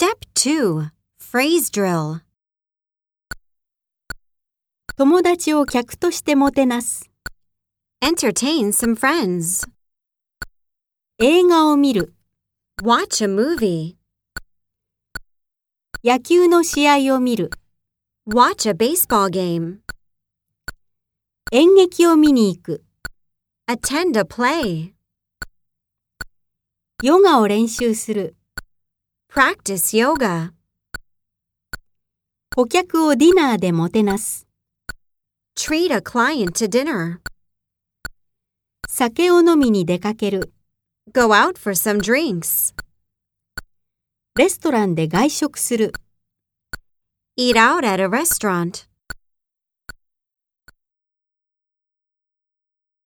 Step 2 Phrase Drill 友達を客としてもてなす。Entertain some friends. 映画を見る。Watch a movie. 野球の試合を見る。Watch a baseball game. 演劇を見に行く。Attend a play. ヨガを練習する。Practice yoga. 顧客をディナーでもてなす。Treat a client to dinner. 酒を飲みに出かける。Go out for some drinks. レストランで外食する。Eat out at a restaurant.